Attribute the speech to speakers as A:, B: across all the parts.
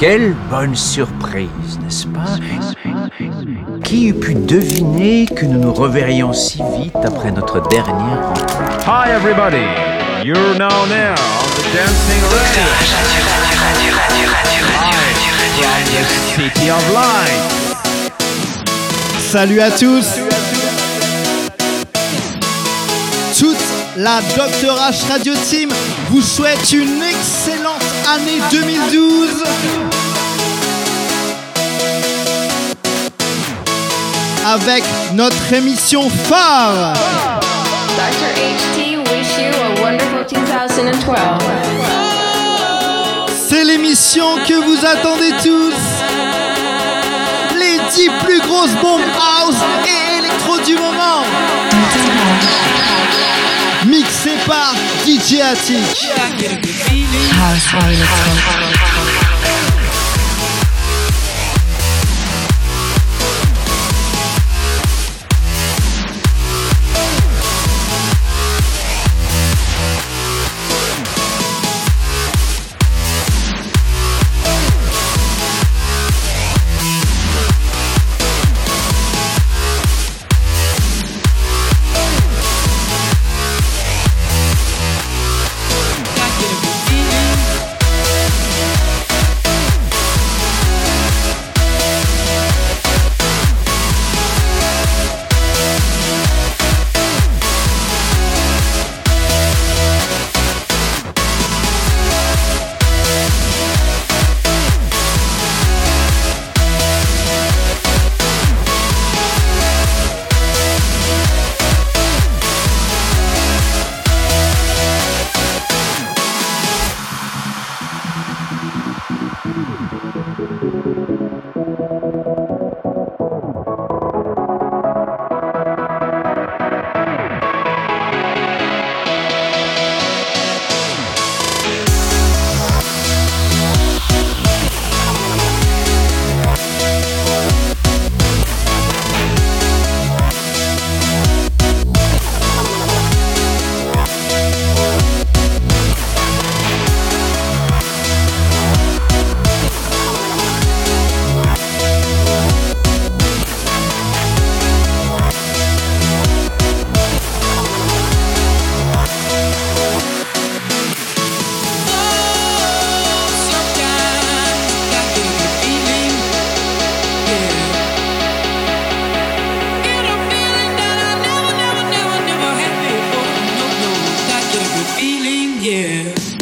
A: Quelle bonne surprise, n'est-ce pas? Qui eût pu deviner que nous nous reverrions si vite après notre dernière rencontre?
B: Hi everybody, you're now now on the dancing radio. City of Light.
C: Salut à tous. Toute la Dr H Radio Team vous souhaite une excellente année 2012 avec notre émission phare
D: Dr. HT wish you a wonderful 2012.
C: C'est l'émission que vous attendez tous Les 10 plus grosses bombes house et électro du moment Mixé par DJ Attic
E: feeling,
C: yeah.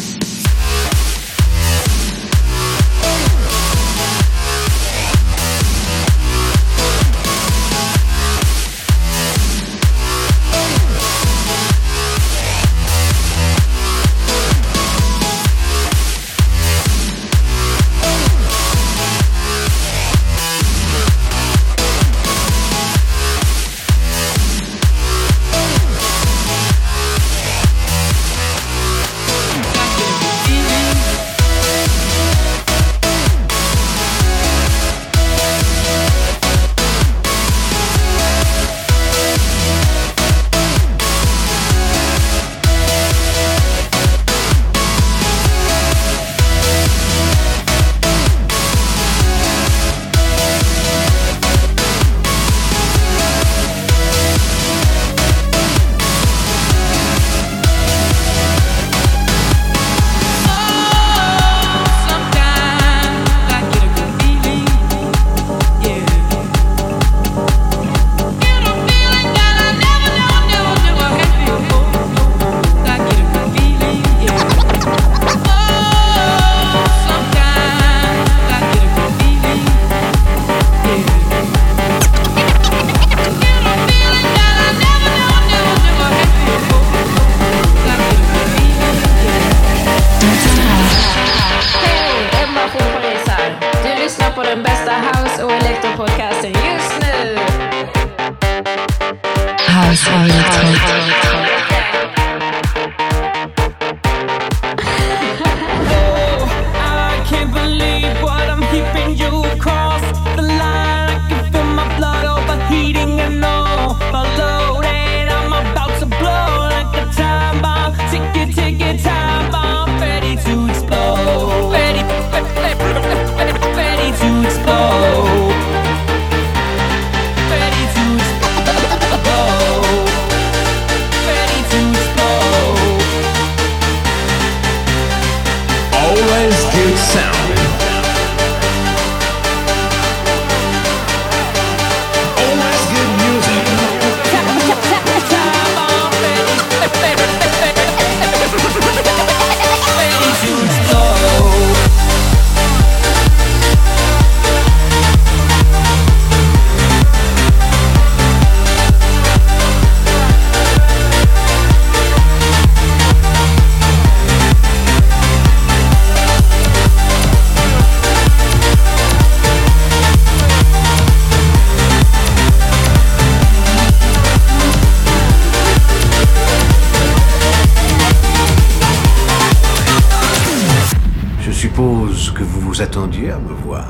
C: Ce que vous vous attendiez à me voir.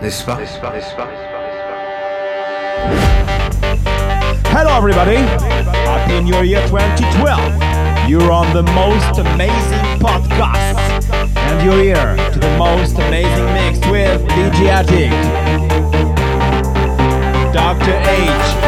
C: N'est-ce pas?
E: Hello everybody! Happy New Year 2012! You're on the most amazing podcast! And you're here to the most amazing mix with DJ Addict, Dr. H,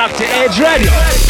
E: Dr. Edge Radio.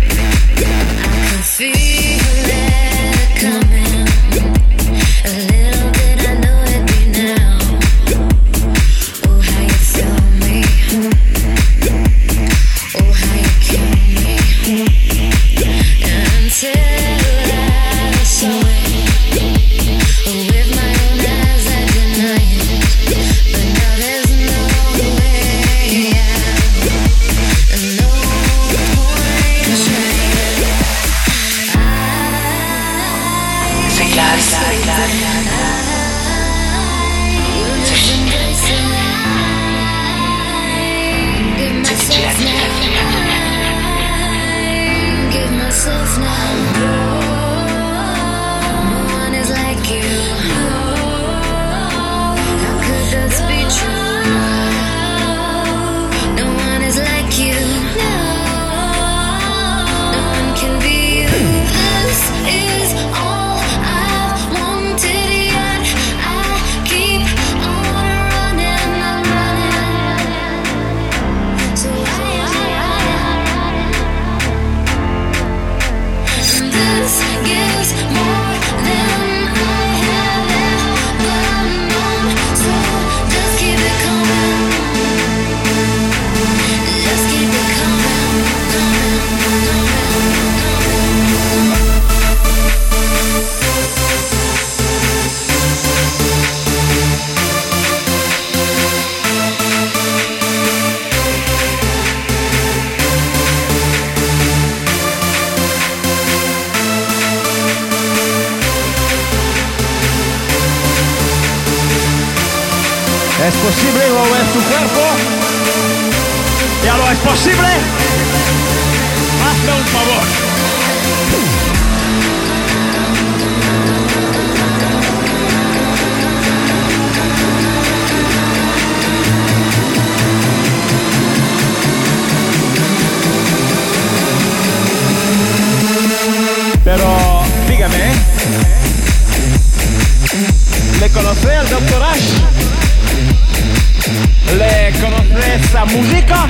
F: esa música.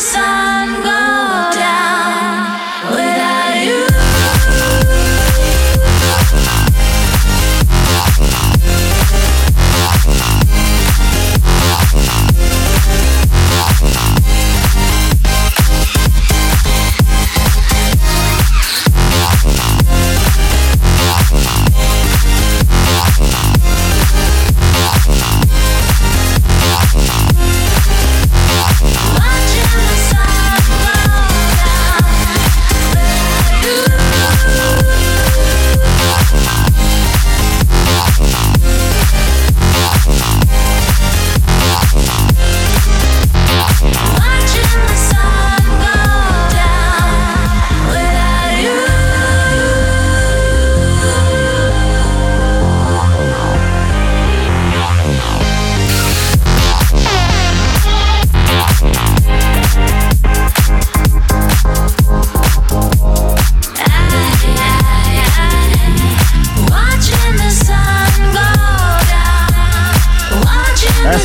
B: sun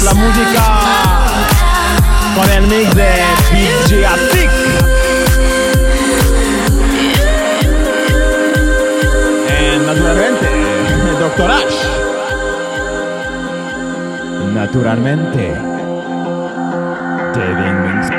F: la música con el mix de Big En Naturalmente, Doctor Ash. Naturalmente, David
G: Mix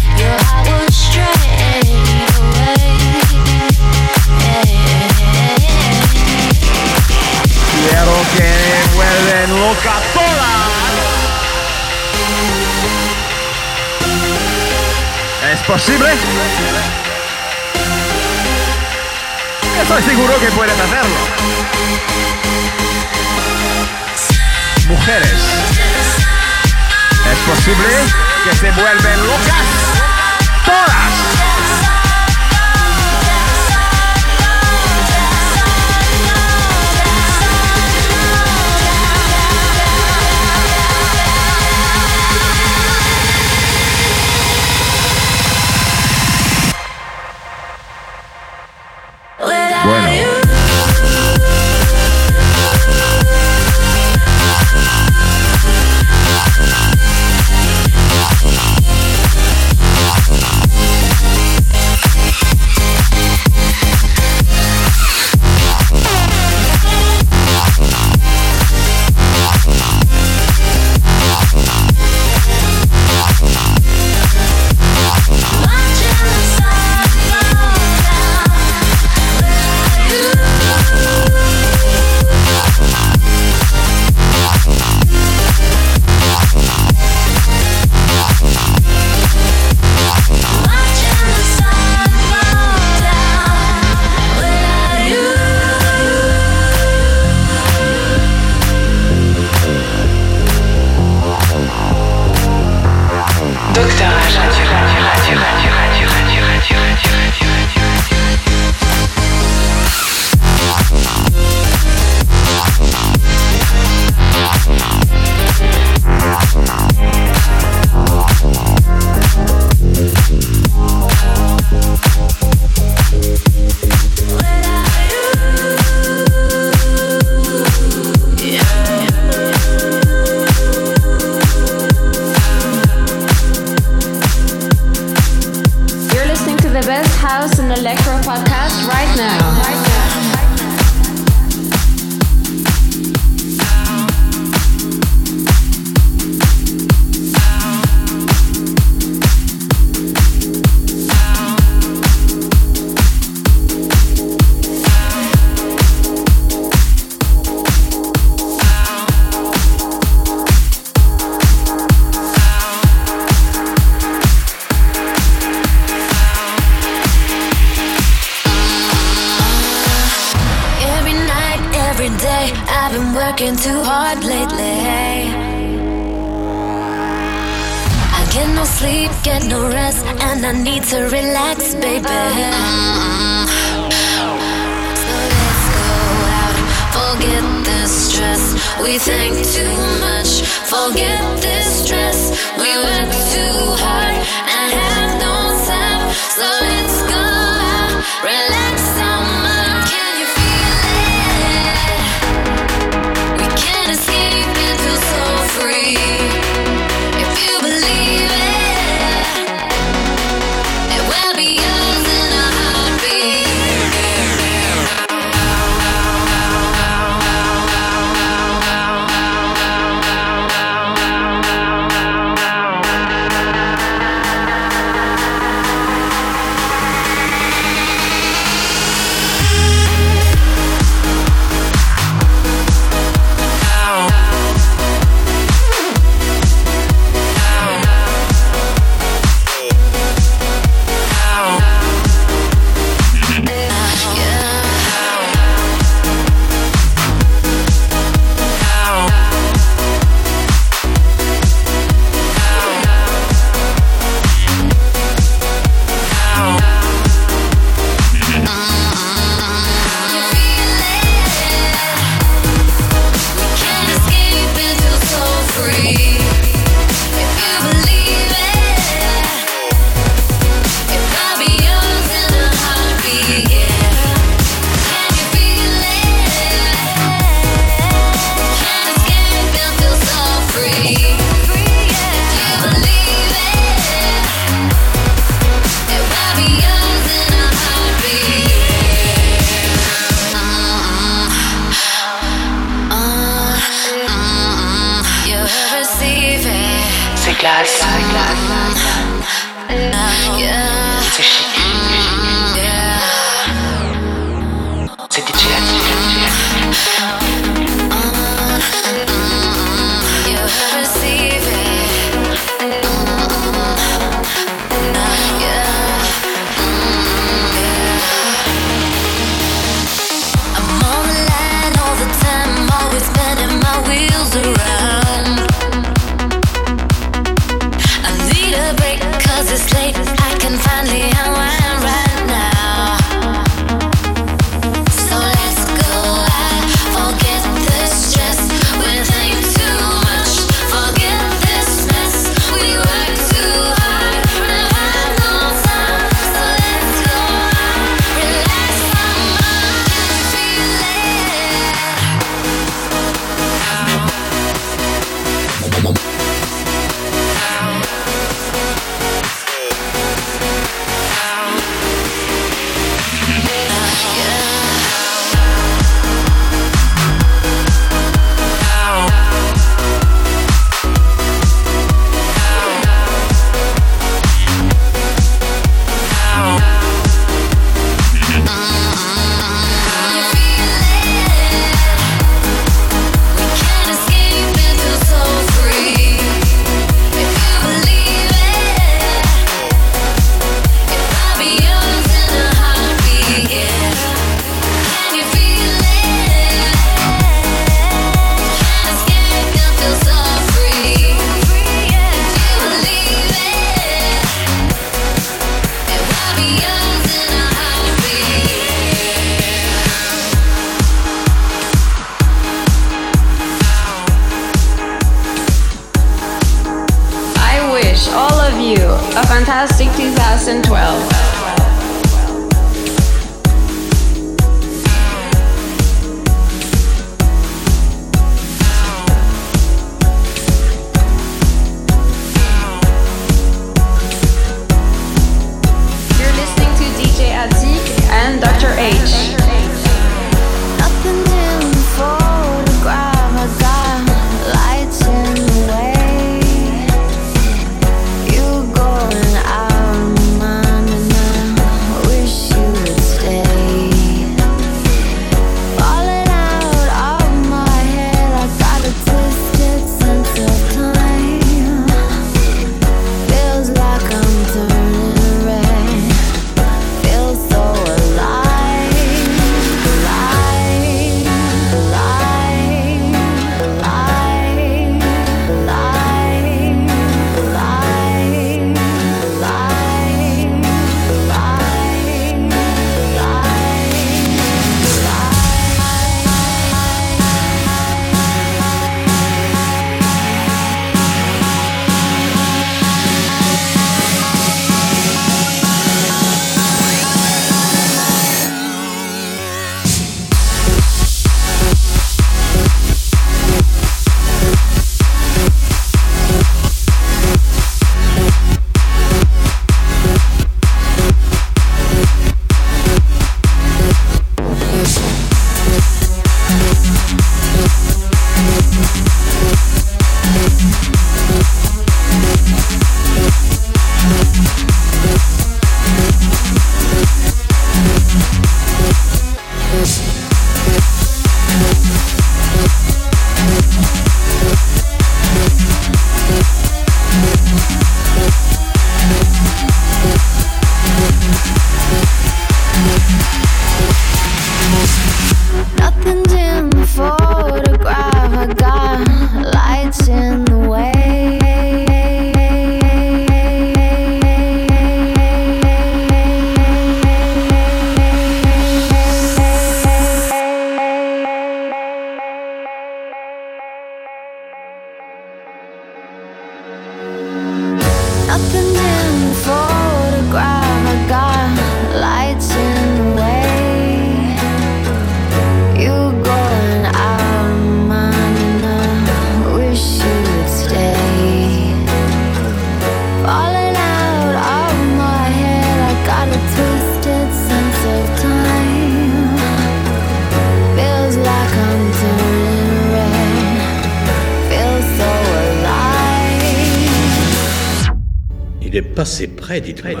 G: passé près, dites-moi.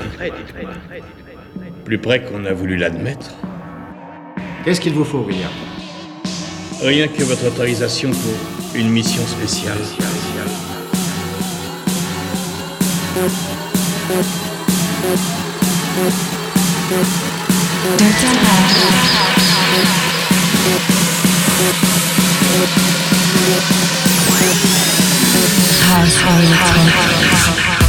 G: Plus près qu'on a voulu l'admettre.
H: Qu'est-ce qu'il vous faut, William?
G: Rien que votre autorisation pour une mission spéciale.
D: House.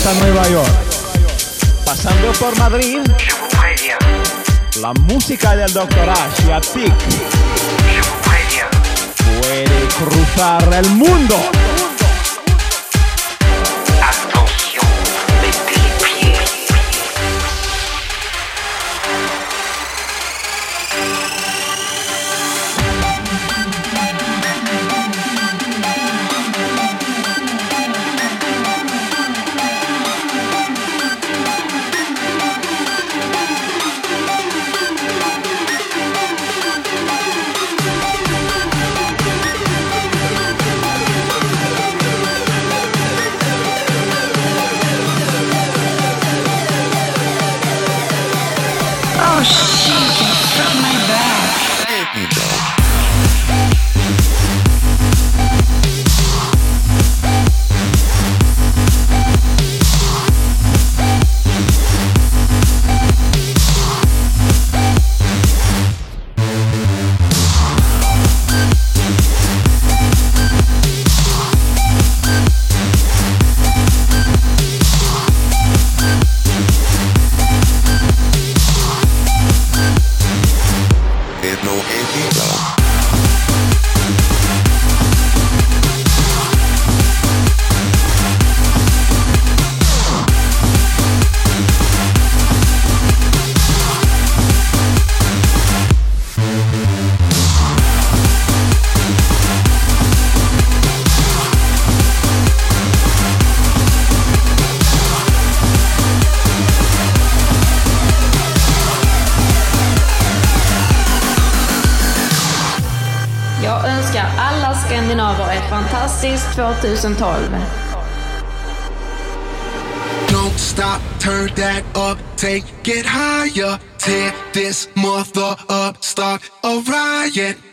B: Hasta Nueva York. Pasando por Madrid. La música del Dr. Ash y Atik puede cruzar el mundo.
D: be 2012.
I: Don't stop, turn that up, take it higher. Tear this mother up, start a riot.